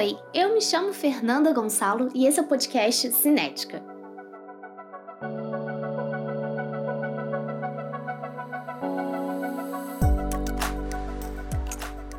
Oi, eu me chamo Fernanda Gonçalo e esse é o podcast Cinética.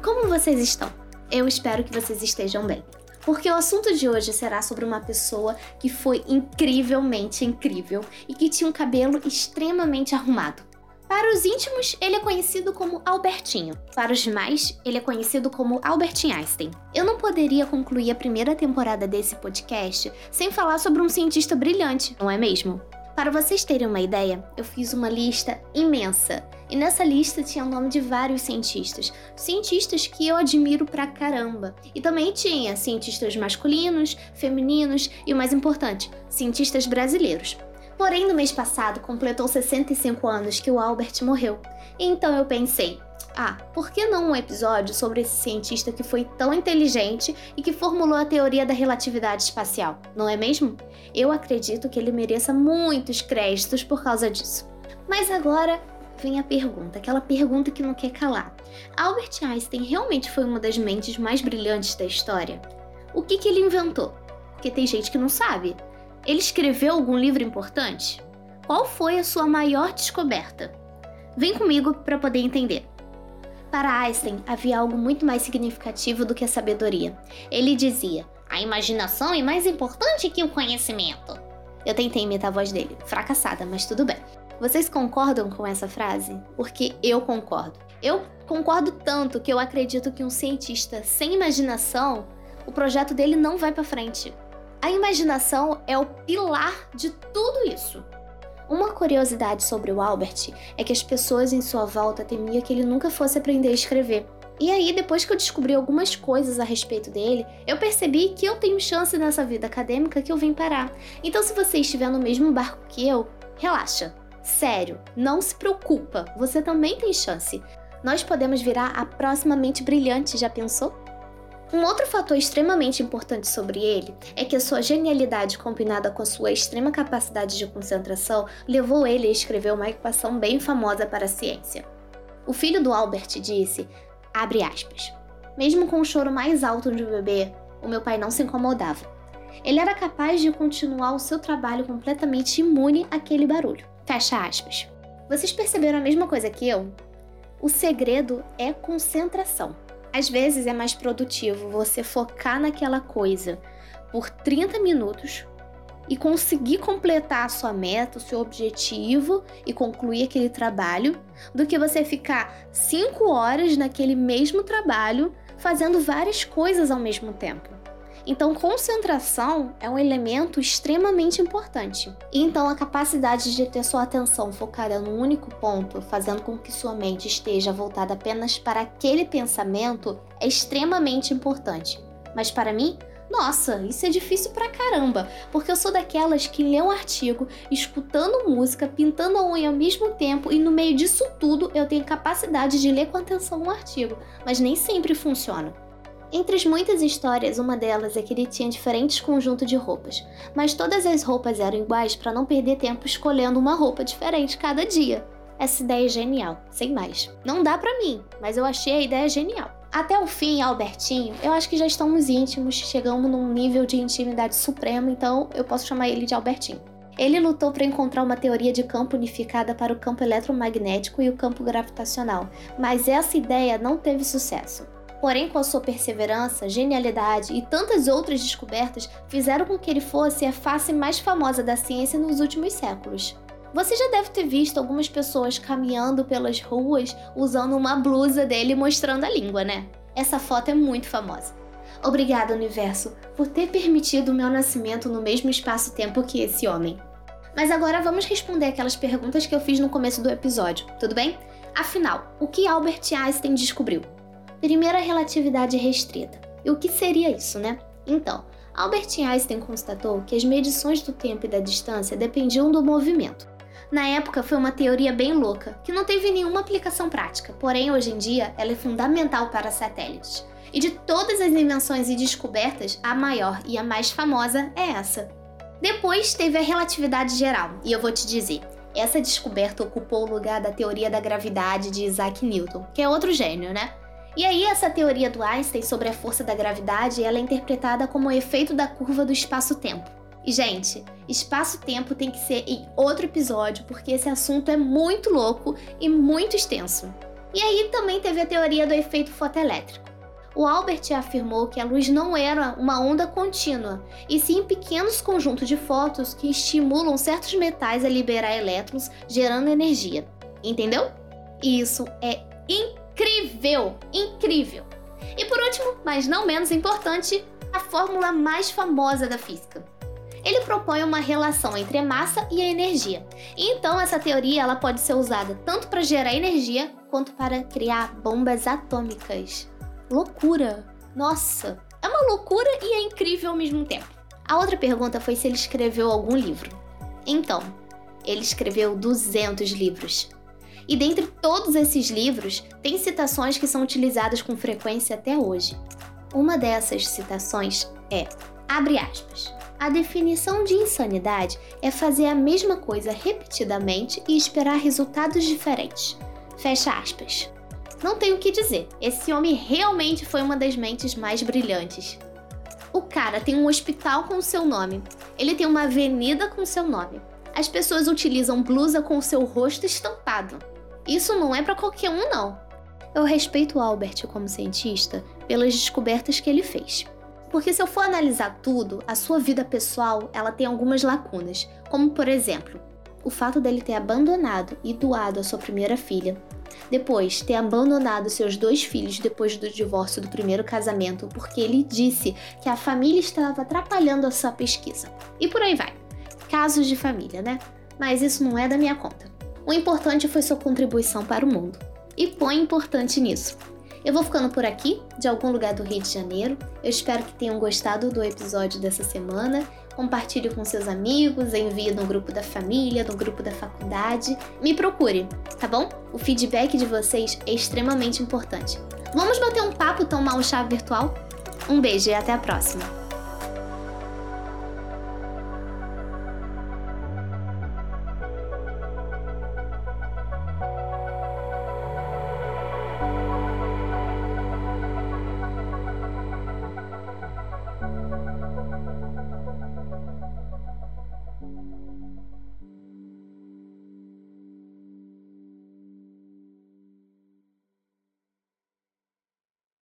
Como vocês estão? Eu espero que vocês estejam bem. Porque o assunto de hoje será sobre uma pessoa que foi incrivelmente incrível e que tinha um cabelo extremamente arrumado. Para os íntimos, ele é conhecido como Albertinho. Para os demais, ele é conhecido como Albert Einstein. Eu não poderia concluir a primeira temporada desse podcast sem falar sobre um cientista brilhante, não é mesmo? Para vocês terem uma ideia, eu fiz uma lista imensa. E nessa lista tinha o nome de vários cientistas. Cientistas que eu admiro pra caramba. E também tinha cientistas masculinos, femininos e o mais importante, cientistas brasileiros. Porém, no mês passado completou 65 anos que o Albert morreu. Então eu pensei, ah, por que não um episódio sobre esse cientista que foi tão inteligente e que formulou a teoria da relatividade espacial, não é mesmo? Eu acredito que ele mereça muitos créditos por causa disso. Mas agora vem a pergunta, aquela pergunta que não quer calar. Albert Einstein realmente foi uma das mentes mais brilhantes da história? O que, que ele inventou? Porque tem gente que não sabe. Ele escreveu algum livro importante? Qual foi a sua maior descoberta? Vem comigo para poder entender. Para Einstein, havia algo muito mais significativo do que a sabedoria. Ele dizia: a imaginação é mais importante que o conhecimento. Eu tentei imitar a voz dele, fracassada, mas tudo bem. Vocês concordam com essa frase? Porque eu concordo. Eu concordo tanto que eu acredito que um cientista sem imaginação, o projeto dele não vai para frente. A imaginação é o pilar de tudo isso. Uma curiosidade sobre o Albert é que as pessoas em sua volta temiam que ele nunca fosse aprender a escrever. E aí, depois que eu descobri algumas coisas a respeito dele, eu percebi que eu tenho chance nessa vida acadêmica que eu vim parar. Então, se você estiver no mesmo barco que eu, relaxa. Sério, não se preocupa, você também tem chance. Nós podemos virar a próxima mente brilhante, já pensou? Um outro fator extremamente importante sobre ele é que a sua genialidade combinada com sua extrema capacidade de concentração levou ele a escrever uma equação bem famosa para a ciência. O filho do Albert disse, abre aspas, mesmo com o choro mais alto de um bebê, o meu pai não se incomodava. Ele era capaz de continuar o seu trabalho completamente imune àquele barulho. Fecha aspas. Vocês perceberam a mesma coisa que eu? O segredo é concentração. Às vezes é mais produtivo você focar naquela coisa por 30 minutos e conseguir completar a sua meta, o seu objetivo e concluir aquele trabalho, do que você ficar 5 horas naquele mesmo trabalho fazendo várias coisas ao mesmo tempo. Então, concentração é um elemento extremamente importante. E então, a capacidade de ter sua atenção focada num único ponto, fazendo com que sua mente esteja voltada apenas para aquele pensamento, é extremamente importante. Mas para mim, nossa, isso é difícil pra caramba, porque eu sou daquelas que lê um artigo, escutando música, pintando a unha ao mesmo tempo e no meio disso tudo eu tenho capacidade de ler com atenção um artigo, mas nem sempre funciona. Entre as muitas histórias, uma delas é que ele tinha diferentes conjuntos de roupas, mas todas as roupas eram iguais para não perder tempo escolhendo uma roupa diferente cada dia. Essa ideia é genial, sem mais. Não dá para mim, mas eu achei a ideia genial. Até o fim, Albertinho, eu acho que já estamos íntimos, chegamos num nível de intimidade supremo, então eu posso chamar ele de Albertinho. Ele lutou para encontrar uma teoria de campo unificada para o campo eletromagnético e o campo gravitacional, mas essa ideia não teve sucesso. Porém, com a sua perseverança, genialidade e tantas outras descobertas, fizeram com que ele fosse a face mais famosa da ciência nos últimos séculos. Você já deve ter visto algumas pessoas caminhando pelas ruas usando uma blusa dele mostrando a língua, né? Essa foto é muito famosa. Obrigada, universo, por ter permitido o meu nascimento no mesmo espaço-tempo que esse homem. Mas agora vamos responder aquelas perguntas que eu fiz no começo do episódio, tudo bem? Afinal, o que Albert Einstein descobriu? Primeira relatividade restrita. E o que seria isso, né? Então, Albert Einstein constatou que as medições do tempo e da distância dependiam do movimento. Na época foi uma teoria bem louca, que não teve nenhuma aplicação prática, porém hoje em dia ela é fundamental para satélites. E de todas as invenções e descobertas, a maior e a mais famosa é essa. Depois teve a relatividade geral, e eu vou te dizer, essa descoberta ocupou o lugar da teoria da gravidade de Isaac Newton, que é outro gênio, né? E aí essa teoria do Einstein sobre a força da gravidade, ela é interpretada como o efeito da curva do espaço-tempo. E gente, espaço-tempo tem que ser em outro episódio, porque esse assunto é muito louco e muito extenso. E aí também teve a teoria do efeito fotoelétrico. O Albert afirmou que a luz não era uma onda contínua, e sim pequenos conjuntos de fótons que estimulam certos metais a liberar elétrons, gerando energia. Entendeu? E isso é incrível! Incrível! E por último, mas não menos importante, a fórmula mais famosa da física. Ele propõe uma relação entre a massa e a energia. E então essa teoria ela pode ser usada tanto para gerar energia quanto para criar bombas atômicas loucura. Nossa, é uma loucura e é incrível ao mesmo tempo. A outra pergunta foi se ele escreveu algum livro. Então, ele escreveu 200 livros. E dentre todos esses livros, tem citações que são utilizadas com frequência até hoje. Uma dessas citações é: abre aspas. A definição de insanidade é fazer a mesma coisa repetidamente e esperar resultados diferentes. Fecha aspas. Não tenho o que dizer, esse homem realmente foi uma das mentes mais brilhantes. O cara tem um hospital com o seu nome, ele tem uma avenida com seu nome. As pessoas utilizam blusa com o seu rosto estampado. Isso não é para qualquer um, não. Eu respeito Albert como cientista pelas descobertas que ele fez. Porque se eu for analisar tudo, a sua vida pessoal, ela tem algumas lacunas, como por exemplo, o fato dele ter abandonado e doado a sua primeira filha, depois, ter abandonado seus dois filhos depois do divórcio do primeiro casamento porque ele disse que a família estava atrapalhando a sua pesquisa. E por aí vai. Casos de família, né? Mas isso não é da minha conta. O importante foi sua contribuição para o mundo. E põe importante nisso. Eu vou ficando por aqui, de algum lugar do Rio de Janeiro. Eu espero que tenham gostado do episódio dessa semana compartilhe com seus amigos, envie no grupo da família, no grupo da faculdade. Me procure, tá bom? O feedback de vocês é extremamente importante. Vamos bater um papo, tomar um chá virtual? Um beijo e até a próxima!